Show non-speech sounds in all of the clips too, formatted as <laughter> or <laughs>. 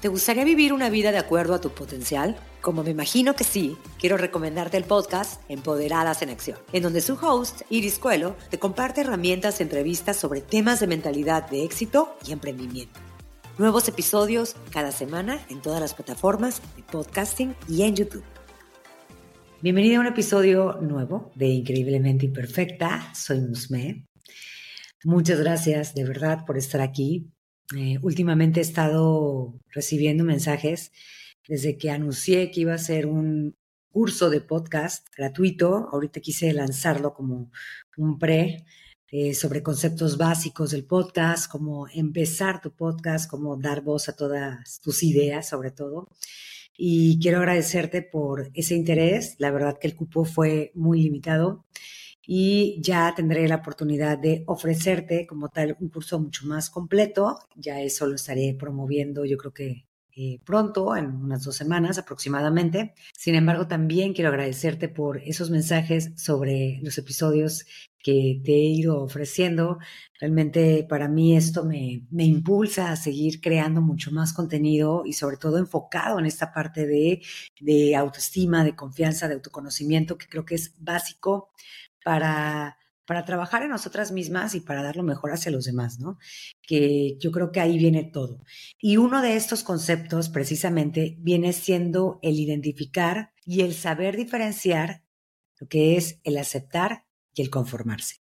¿Te gustaría vivir una vida de acuerdo a tu potencial? Como me imagino que sí, quiero recomendarte el podcast Empoderadas en Acción, en donde su host, Iris Cuelo, te comparte herramientas y entrevistas sobre temas de mentalidad de éxito y emprendimiento. Nuevos episodios cada semana en todas las plataformas de podcasting y en YouTube. Bienvenida a un episodio nuevo de Increíblemente Imperfecta. Soy Musme. Muchas gracias de verdad por estar aquí. Eh, últimamente he estado recibiendo mensajes desde que anuncié que iba a ser un curso de podcast gratuito. Ahorita quise lanzarlo como un pre eh, sobre conceptos básicos del podcast, cómo empezar tu podcast, cómo dar voz a todas tus ideas sobre todo. Y quiero agradecerte por ese interés. La verdad que el cupo fue muy limitado y ya tendré la oportunidad de ofrecerte como tal un curso mucho más completo. Ya eso lo estaré promoviendo yo creo que eh, pronto, en unas dos semanas aproximadamente. Sin embargo, también quiero agradecerte por esos mensajes sobre los episodios que te he ido ofreciendo. Realmente para mí esto me, me impulsa a seguir creando mucho más contenido y sobre todo enfocado en esta parte de, de autoestima, de confianza, de autoconocimiento, que creo que es básico para, para trabajar en nosotras mismas y para dar lo mejor hacia los demás, ¿no? Que yo creo que ahí viene todo. Y uno de estos conceptos precisamente viene siendo el identificar y el saber diferenciar lo que es el aceptar y el conformarse.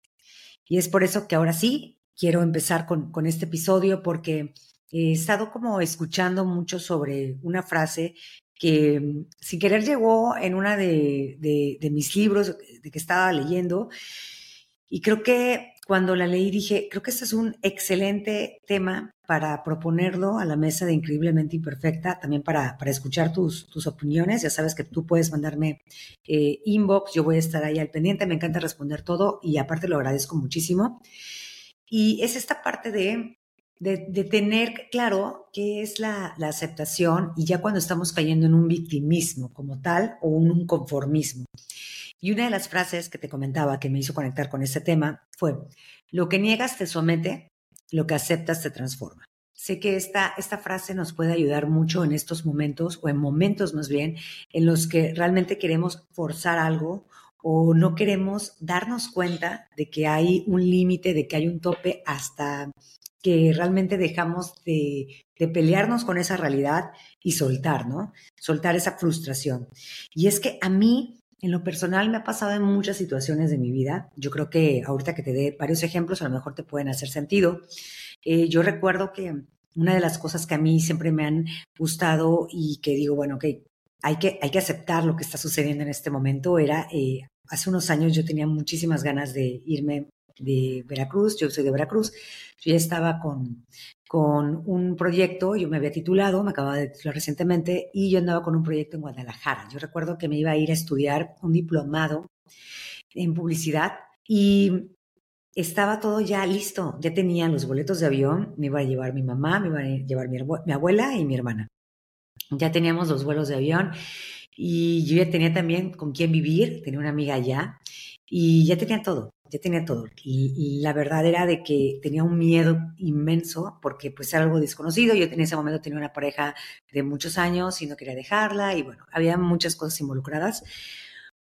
Y es por eso que ahora sí quiero empezar con, con este episodio porque he estado como escuchando mucho sobre una frase que mm, sin querer llegó en una de, de, mis libros de que estaba leyendo. Y creo que cuando la leí dije, creo que este es un excelente tema para proponerlo a la mesa de Increíblemente Imperfecta, también para, para escuchar tus, tus opiniones. Ya sabes que tú puedes mandarme eh, inbox, yo voy a estar ahí al pendiente, me encanta responder todo y aparte lo agradezco muchísimo. Y es esta parte de de, tener claro qué es la, aceptación y ya cuando estamos cayendo en un victimismo como tal o en un conformismo. Y una de las frases que te comentaba que me hizo conectar con este tema fue, lo que niegas te somete, lo que aceptas te transforma. Sé que esta, esta frase nos puede ayudar mucho en estos momentos o en momentos más bien en los que realmente queremos forzar algo o no queremos darnos cuenta de que hay un límite, de que hay un tope hasta que realmente dejamos de, pelearnos con esa realidad y soltar, ¿no? Soltar esa frustración. Y es que a mí, en lo personal, me ha pasado en muchas situaciones de mi vida. Yo creo que ahorita que te dé varios ejemplos, a lo mejor te pueden hacer sentido. Eh, yo recuerdo que una de las cosas que a mí siempre me han gustado y que digo, bueno, hay que, hay que aceptar lo que está sucediendo en este momento, era, eh, hace unos años yo tenía muchísimas ganas de irme de Veracruz, yo soy de Veracruz, yo ya estaba con, con un proyecto, yo me había titulado, me acababa de titular recientemente, y yo andaba con un proyecto en Guadalajara. Yo recuerdo que me iba a ir a estudiar un diplomado en publicidad y estaba todo ya listo, ya tenía los boletos de avión, me iba a llevar mi mamá, me iba a llevar mi, mi abuela y mi hermana. Ya teníamos los vuelos de avión y yo ya tenía también con quién vivir, tenía una amiga allá y ya tenía todo ya tenía todo. Y, la verdad era de que tenía un miedo inmenso porque pues era algo desconocido. Yo en ese momento tenía una pareja de muchos años y no quería dejarla y bueno, había muchas cosas involucradas.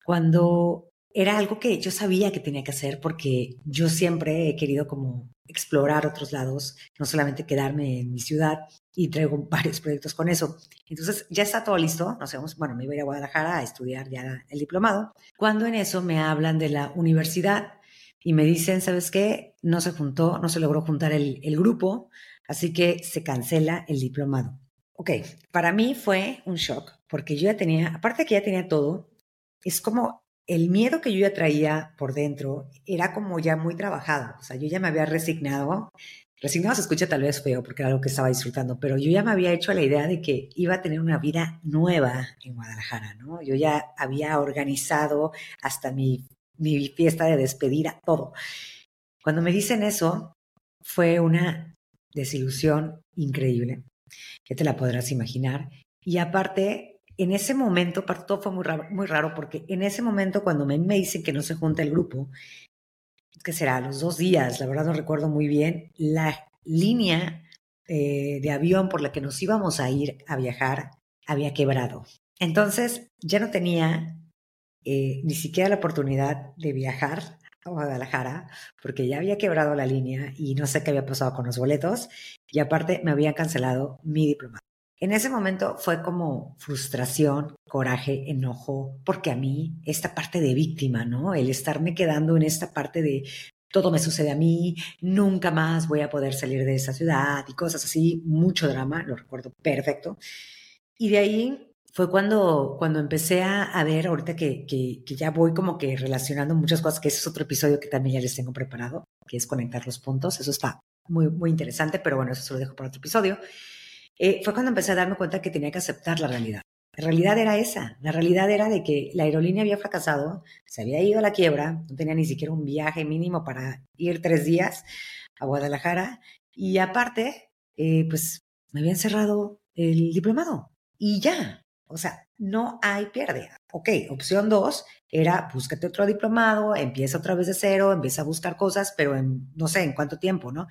Cuando era algo que yo sabía que tenía que hacer porque yo siempre he querido como explorar otros lados, no solamente quedarme en mi ciudad y traigo <laughs> varios proyectos con eso. Entonces ya está todo listo, nos vemos, bueno, me iba a ir a Guadalajara a estudiar ya el diplomado, cuando en eso me hablan de la universidad y me dicen, ¿sabes qué? No se juntó, no se logró juntar el, grupo, así que se cancela el diplomado. Ok, para mí fue un shock, porque yo ya tenía, aparte que ya tenía todo, es como el miedo que yo ya traía por dentro era como ya muy trabajado, o sea, yo ya me había resignado, resignado se escucha tal vez feo porque era algo que estaba disfrutando, pero yo ya me había hecho la idea de que iba a tener una vida nueva en Guadalajara, ¿no? Yo ya había organizado hasta mi mi fiesta de despedida, todo. Cuando me dicen eso, fue una desilusión increíble, que te la podrás imaginar. Y aparte, en ese momento, todo fue muy raro, muy raro porque en ese momento cuando me, dicen que no se junta el grupo, que será los dos días, la verdad no recuerdo muy bien, la línea eh, de avión por la que nos íbamos a ir a viajar había quebrado. Entonces ya no tenía eh, ni siquiera la oportunidad de viajar a Guadalajara porque ya había quebrado la línea y no sé qué había pasado con los boletos y aparte me habían cancelado mi diploma. En ese momento fue como frustración, coraje, enojo, porque a mí esta parte de víctima, ¿no? El estarme quedando en esta parte de todo me sucede a mí, nunca más voy a poder salir de esa ciudad y cosas así, mucho drama, lo recuerdo perfecto. Y de ahí fue cuando, cuando empecé a, ver, ahorita que, que, que, ya voy como que relacionando muchas cosas, que ese es otro episodio que también ya les tengo preparado, que es conectar los puntos, eso está muy, muy interesante, pero bueno, eso se lo dejo para otro episodio. Eh, fue cuando empecé a darme cuenta que tenía que aceptar la realidad. La realidad era esa, la realidad era de que la aerolínea había fracasado, se había ido a la quiebra, no tenía ni siquiera un viaje mínimo para ir tres días a Guadalajara y aparte, eh, pues me habían cerrado el diplomado y ya, o sea, no hay pierde. Ok, opción dos era búscate otro diplomado, empieza otra vez de cero, empieza a buscar cosas, pero no sé en cuánto tiempo, ¿no?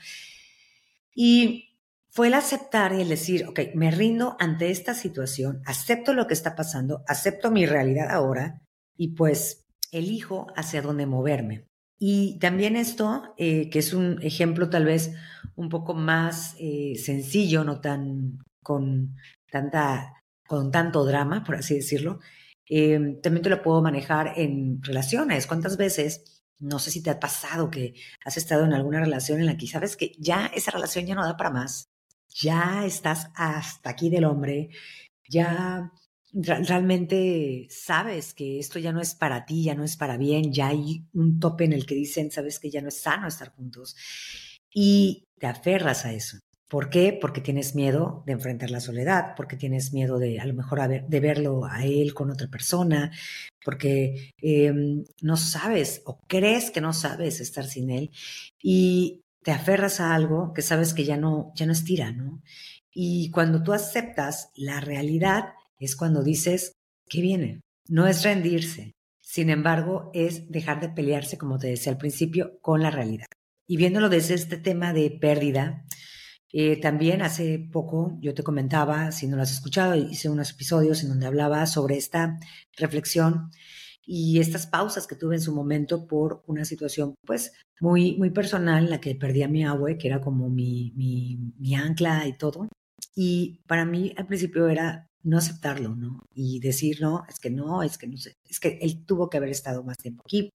Y fue el aceptar y el decir, ok, me rindo ante esta situación, acepto lo que está pasando, acepto mi realidad ahora y pues elijo hacia dónde moverme. Y también esto, eh, que es un ejemplo tal vez un poco más eh, sencillo, no tan con tanta, con tanto drama, por así decirlo, eh, también te lo puedo manejar en relaciones. ¿Cuántas veces, no sé si te ha pasado que has estado en alguna relación en la que sabes que ya esa relación ya no da para más, ya estás hasta aquí del hombre, ya realmente sabes que esto ya no es para ti, ya no es para bien, ya hay un tope en el que dicen, sabes que ya no es sano estar juntos y te aferras a eso. ¿Por qué? Porque tienes miedo de enfrentar la soledad, porque tienes miedo de a lo mejor de verlo a él con otra persona, porque em, no sabes o crees que no sabes estar sin él y te aferras a algo que sabes que ya no, ya no estira, ¿no? Y cuando tú aceptas la realidad es cuando dices, ¿qué viene? No es rendirse, sin embargo, es dejar de pelearse, como te decía al principio, con la realidad. Y viéndolo desde este tema de pérdida, eh, también hace poco yo te comentaba, si no lo has escuchado, hice unos episodios en donde hablaba sobre esta reflexión y estas pausas que tuve en su momento por una situación pues muy, muy personal en la que perdí a mi abue, que era como mi, mi, mi ancla y todo. Y para mí al principio era no aceptarlo, ¿no? Y decir, no, es que no, es que no sé, es que él tuvo que haber estado más tiempo aquí.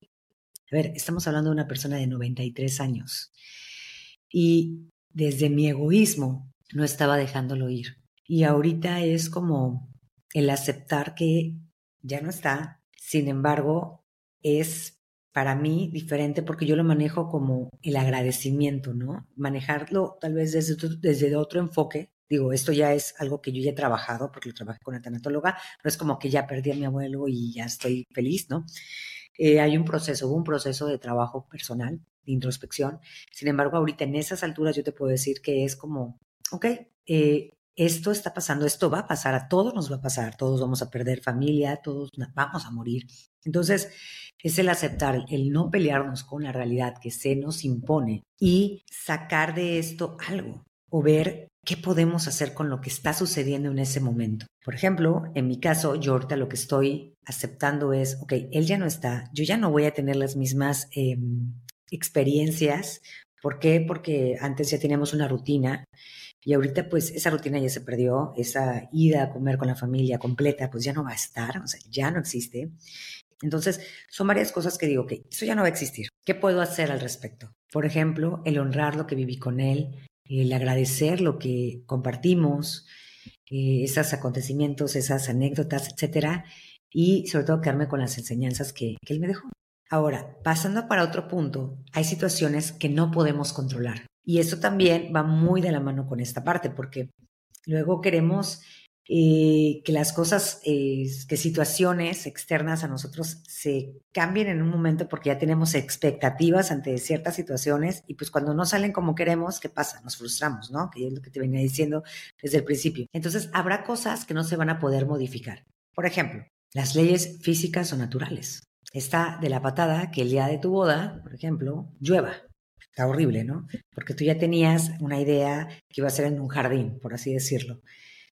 A ver, estamos hablando de una persona de 93 años. Y desde mi egoísmo no estaba dejándolo ir. Y ahorita es como el aceptar que ya no está, sin embargo, es para mí diferente porque yo lo manejo como el agradecimiento, ¿no? Manejarlo tal vez desde, desde otro enfoque. Digo, esto ya es algo que yo ya he trabajado porque lo trabajé con la tanatóloga, no es como que ya perdí a mi abuelo y ya estoy feliz, ¿no? Eh, hay un proceso, un proceso de trabajo personal, de introspección. Sin embargo, ahorita en esas alturas yo te puedo decir que es como, ok, eh, esto está pasando, esto va a pasar, a todos nos va a pasar, todos vamos a perder familia, todos vamos a morir. Entonces, es el aceptar, el no pelearnos con la realidad que se nos impone y sacar de esto algo o ver qué podemos hacer con lo que está sucediendo en ese momento. Por ejemplo, en mi caso, yo ahorita lo que estoy aceptando es, ok, él ya no está, yo ya no voy a tener las mismas em, experiencias. ¿Por qué? Porque antes ya teníamos una rutina y ahorita pues esa rutina ya se perdió, esa ida a comer con la familia completa pues ya no va a estar, o sea, ya no existe. Entonces, son varias cosas que digo, que eso ya no va a existir. ¿Qué puedo hacer al respecto? Por ejemplo, el honrar lo que viví con él, el agradecer lo que compartimos, eh, esos acontecimientos, esas anécdotas, etcétera, y sobre todo quedarme con las enseñanzas que él me dejó. Ahora, pasando para otro punto, hay situaciones que no podemos controlar. Y eso también va muy de la mano con esta parte, porque luego queremos eh, que las cosas, que situaciones externas a nosotros se cambien en un momento porque ya tenemos expectativas ante ciertas situaciones y pues cuando no salen como queremos, ¿qué pasa? Nos frustramos, ¿no? Que es lo que te venía diciendo desde el principio. Entonces, habrá cosas que no se van a poder modificar. Por ejemplo, las leyes físicas o naturales. Está de la patada que el día de tu boda, por ejemplo, llueva está horrible, ¿no? Porque tú ya tenías una idea que iba a ser en un jardín, por así decirlo.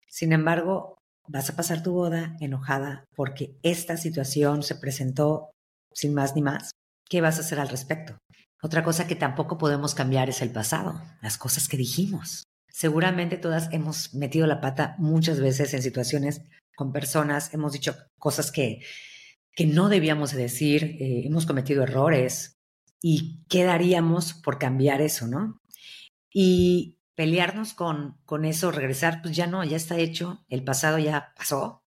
Sin embargo, vas a pasar tu boda enojada porque esta situación se presentó sin más ni más. ¿Qué vas a hacer al respecto? Otra cosa que tampoco podemos cambiar es el pasado, las cosas que dijimos. Seguramente todas hemos metido la pata muchas veces en situaciones con personas, hemos dicho cosas que, que no debíamos decir, eh, hemos cometido errores y qué daríamos por cambiar eso, ¿no? Y pelearnos con, con eso, regresar, pues ya no, ya está hecho, el pasado ya pasó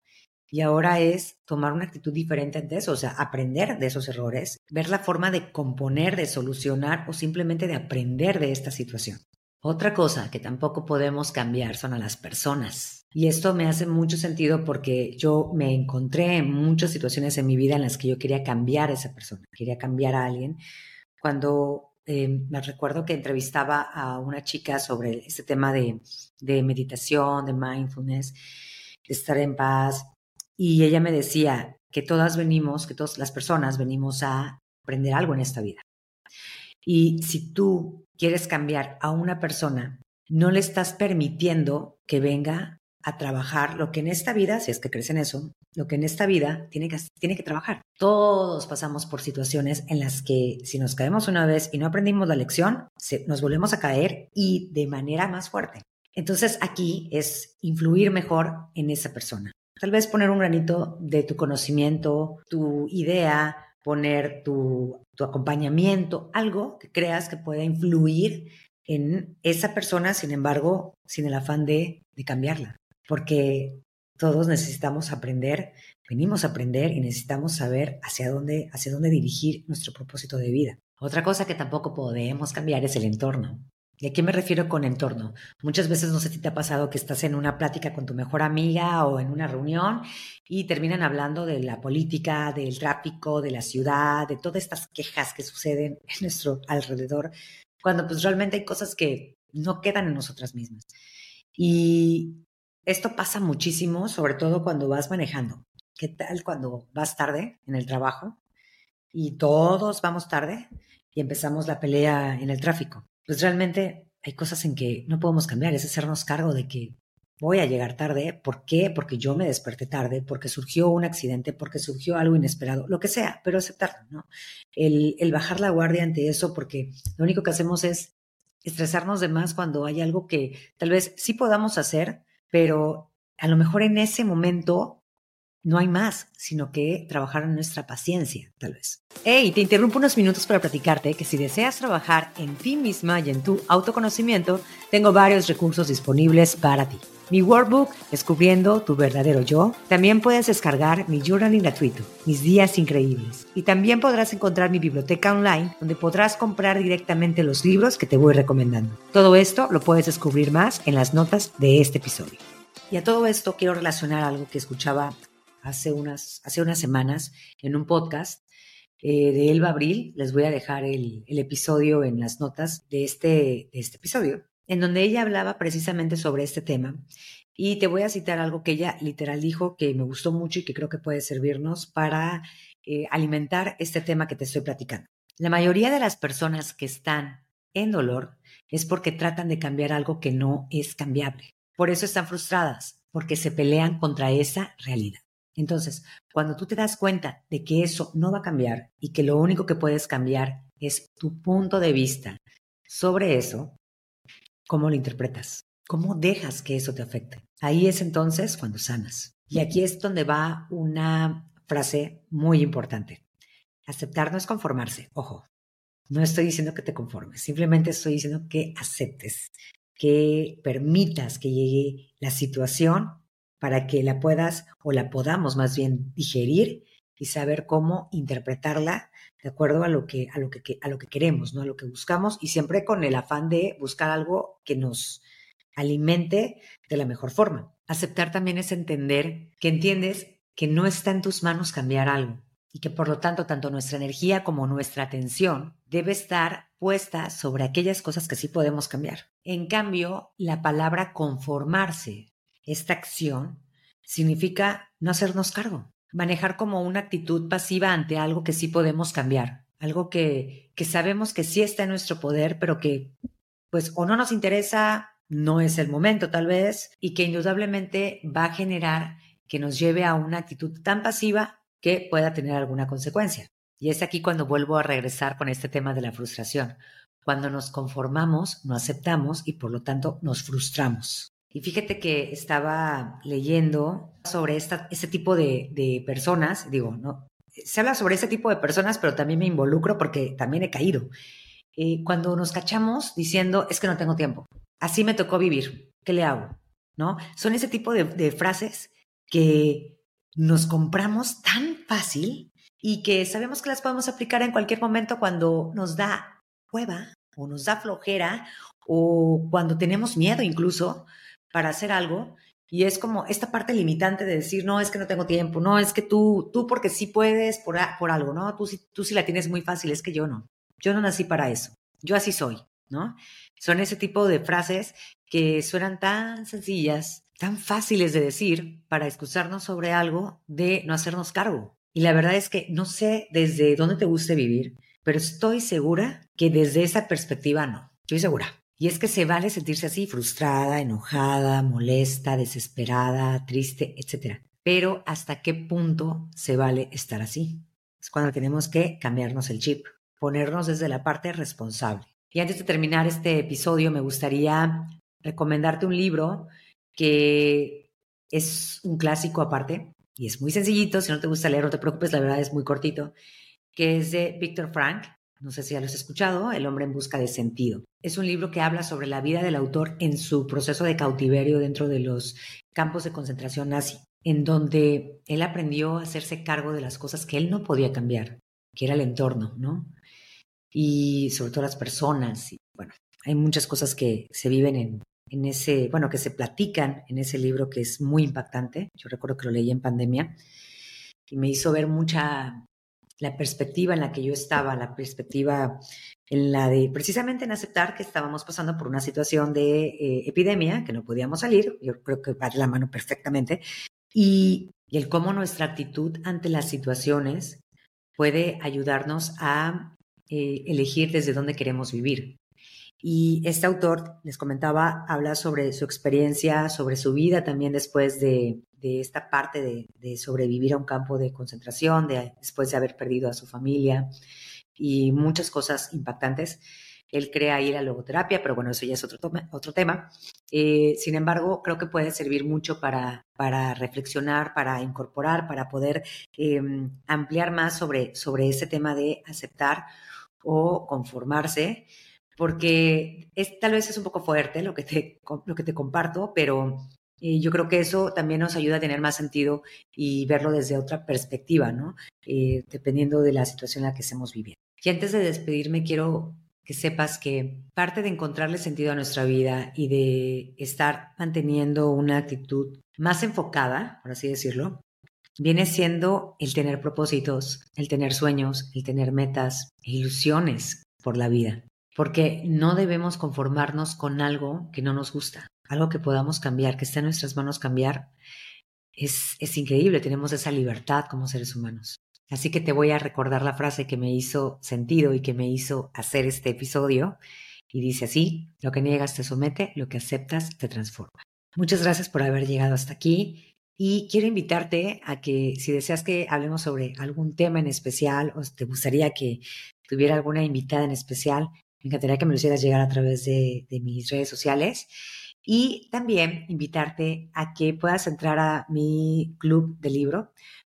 y ahora es tomar una actitud diferente ante eso, o sea, aprender de esos errores, ver la forma de componer, de solucionar o simplemente de aprender de esta situación. Otra cosa que tampoco podemos cambiar son a las personas. Y esto me hace mucho sentido porque yo me encontré en muchas situaciones en mi vida en las que yo quería cambiar a esa persona, quería cambiar a alguien. Cuando eh, me recuerdo que entrevistaba a una chica sobre este tema de, meditación, de mindfulness, de estar en paz, y ella me decía que todas venimos, que todas las personas venimos a aprender algo en esta vida. Y si tú quieres cambiar a una persona, no le estás permitiendo que venga a trabajar lo que en esta vida, si es que crees en eso, lo que en esta vida tiene que, tiene que trabajar. Todos pasamos por situaciones en las que si nos caemos una vez y no aprendimos la lección, nos volvemos a caer y de manera más fuerte. Entonces aquí es influir mejor en esa persona. Tal vez poner un granito de tu conocimiento, tu idea, poner tu, acompañamiento, algo que creas que pueda influir en esa persona, sin embargo, sin el afán de cambiarla. Porque todos necesitamos aprender, venimos a aprender y necesitamos saber hacia dónde, hacia dónde dirigir nuestro propósito de vida. Otra cosa que tampoco podemos cambiar es el entorno. ¿Y a qué me refiero con entorno? Muchas veces no sé si te ha pasado que estás en una plática con tu mejor amiga o en una reunión y terminan hablando de la política, del tráfico, de la ciudad, de todas estas quejas que suceden en nuestro alrededor, cuando pues realmente hay cosas que no quedan en nosotras mismas. Y esto pasa muchísimo, sobre todo cuando vas manejando. ¿Qué tal cuando vas tarde en el trabajo y todos vamos tarde y empezamos la pelea en el tráfico? pues realmente hay cosas en que no podemos cambiar, es hacernos cargo de que voy a llegar tarde. ¿Por qué? Porque yo me desperté tarde, porque surgió un accidente, porque surgió algo inesperado, lo que sea, pero aceptarlo, ¿no? El, el bajar la guardia ante eso, porque lo único que hacemos es estresarnos de más cuando hay algo que tal vez sí podamos hacer, pero a lo mejor en ese momento no hay más, sino que trabajar en nuestra paciencia, tal vez. Hey, te interrumpo unos minutos para platicarte que si deseas trabajar en ti misma y en tu autoconocimiento, tengo varios recursos disponibles para ti. Mi workbook, Descubriendo tu verdadero yo. También puedes descargar mi journaling gratuito, Mis días increíbles. Y también podrás encontrar mi biblioteca online, donde podrás comprar directamente los libros que te voy recomendando. Todo esto lo puedes descubrir más en las notas de este episodio. Y a todo esto quiero relacionar algo que escuchaba hace unas, hace unas semanas en un podcast eh, de Elba Abril. Les voy a dejar el, episodio en las notas de este, de este episodio, en donde ella hablaba precisamente sobre este tema. Y te voy a citar algo que ella literal dijo que me gustó mucho y que creo que puede servirnos para eh, alimentar este tema que te estoy platicando. La mayoría de las personas que están en dolor es porque tratan de cambiar algo que no es cambiable. Por eso están frustradas, porque se pelean contra esa realidad. Entonces, cuando tú te das cuenta de que eso no va a cambiar y que lo único que puedes cambiar es tu punto de vista sobre eso, ¿cómo lo interpretas? ¿Cómo dejas que eso te afecte? Ahí es entonces cuando sanas. Y aquí es donde va una frase muy importante. Aceptar no es conformarse, ojo. No estoy diciendo que te conformes, simplemente estoy diciendo que aceptes, que permitas que llegue la situación para que la puedas o la podamos más bien digerir y saber cómo interpretarla de acuerdo a lo que a lo que a lo que queremos, ¿no? A lo que buscamos y siempre con el afán de buscar algo que nos alimente de la mejor forma. Aceptar también es entender que entiendes que no está en tus manos cambiar algo y que por lo tanto tanto nuestra energía como nuestra atención debe estar puesta sobre aquellas cosas que sí podemos cambiar. En cambio, la palabra conformarse esta acción significa no hacernos cargo, manejar como una actitud pasiva ante algo que sí podemos cambiar, algo que, que sabemos que sí está en nuestro poder, pero que pues o no nos interesa, no es el momento tal vez, y que indudablemente va a generar que nos lleve a una actitud tan pasiva que pueda tener alguna consecuencia. Y es aquí cuando vuelvo a regresar con este tema de la frustración. Cuando nos conformamos, no aceptamos y por lo tanto nos frustramos. Y fíjate que estaba leyendo sobre esta, este tipo de, personas, digo, no, se habla sobre ese tipo de personas, pero también me involucro porque también he caído. Eh, cuando nos cachamos diciendo, es que no tengo tiempo, así me tocó vivir, ¿qué le hago? ¿No? Son ese tipo de, de frases que nos compramos tan fácil y que sabemos que las podemos aplicar en cualquier momento cuando nos da cueva o nos da flojera o cuando tenemos miedo incluso para hacer algo y es como esta parte limitante de decir, no, es que no tengo tiempo, no, es que tú, tú porque sí puedes por, por algo, ¿no? Tú, tú sí la tienes muy fácil, es que yo no. Yo no nací para eso. Yo así soy, ¿no? Son ese tipo de frases que suenan tan sencillas, tan fáciles de decir para excusarnos sobre algo de no hacernos cargo. Y la verdad es que no sé desde dónde te guste vivir, pero estoy segura que desde esa perspectiva no. Estoy segura. Y es que se vale sentirse así, frustrada, enojada, molesta, desesperada, triste, etc. Pero ¿hasta qué punto se vale estar así? Es cuando tenemos que cambiarnos el chip, ponernos desde la parte responsable. Y antes de terminar este episodio, me gustaría recomendarte un libro que es un clásico aparte y es muy sencillito. Si no te gusta leer, no te preocupes, la verdad es muy cortito, que es de Víctor Frank no sé si ya lo has escuchado, El hombre en busca de sentido. Es un libro que habla sobre la vida del autor en su proceso de cautiverio dentro de los campos de concentración nazi, en donde él aprendió a hacerse cargo de las cosas que él no podía cambiar, que era el entorno, ¿no? Y sobre todo las personas. Bueno, hay muchas cosas que se viven en, en ese, bueno, que se platican en ese libro que es muy impactante. Yo recuerdo que lo leí en pandemia y me hizo ver mucha la perspectiva en la que yo estaba, la perspectiva en la de precisamente en aceptar que estábamos pasando por una situación de eh, epidemia, que no podíamos salir, yo creo que va de la mano perfectamente, y, el cómo nuestra actitud ante las situaciones puede ayudarnos a eh, elegir desde dónde queremos vivir. Y este autor, les comentaba, habla sobre su experiencia, sobre su vida también después de, de esta parte de, sobrevivir a un campo de concentración, de, después de haber perdido a su familia y muchas cosas impactantes. Él crea ahí la logoterapia, pero bueno, eso ya es otro, otro tema. Eh, sin embargo, creo que puede servir mucho para, para reflexionar, para incorporar, para poder em, ampliar más sobre, sobre ese tema de aceptar o conformarse, porque es, tal vez es un poco fuerte lo que te, lo que te comparto, pero yo creo que eso también nos ayuda a tener más sentido y verlo desde otra perspectiva, ¿no? Eh, dependiendo de la situación en la que estemos viviendo. Y antes de despedirme, quiero que sepas que parte de encontrarle sentido a nuestra vida y de estar manteniendo una actitud más enfocada, por así decirlo, viene siendo el tener propósitos, el tener sueños, el tener metas e ilusiones por la vida. Porque no debemos conformarnos con algo que no nos gusta algo que podamos cambiar, que esté en nuestras manos cambiar, es, es increíble, tenemos esa libertad como seres humanos. Así que te voy a recordar la frase que me hizo sentido y que me hizo hacer este episodio. Y dice así, lo que niegas te somete, lo que aceptas te transforma. Muchas gracias por haber llegado hasta aquí y quiero invitarte a que si deseas que hablemos sobre algún tema en especial o te gustaría que tuviera alguna invitada en especial, me encantaría que me lo hicieras llegar a través de, de mis redes sociales. Y también invitarte a que puedas entrar a mi club de libro,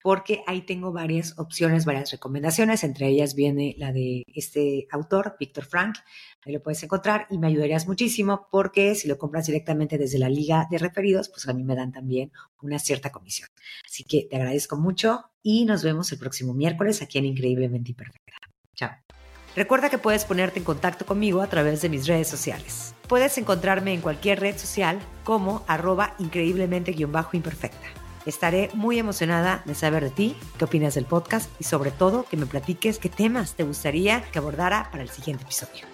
porque ahí tengo varias opciones, varias recomendaciones. Entre ellas viene la de este autor, Víctor Frank. Ahí lo puedes encontrar y me ayudarías muchísimo porque si lo compras directamente desde la liga de referidos, pues a mí me dan también una cierta comisión. Así que te agradezco mucho y nos vemos el próximo miércoles aquí en Increíblemente Imperfecta. Chao. Recuerda que puedes ponerte en contacto conmigo a través de mis redes sociales. Puedes encontrarme en cualquier red social como arroba increíblemente-imperfecta. Estaré muy emocionada de saber de ti, qué opinas del podcast y sobre todo que me platiques qué temas te gustaría que abordara para el siguiente episodio.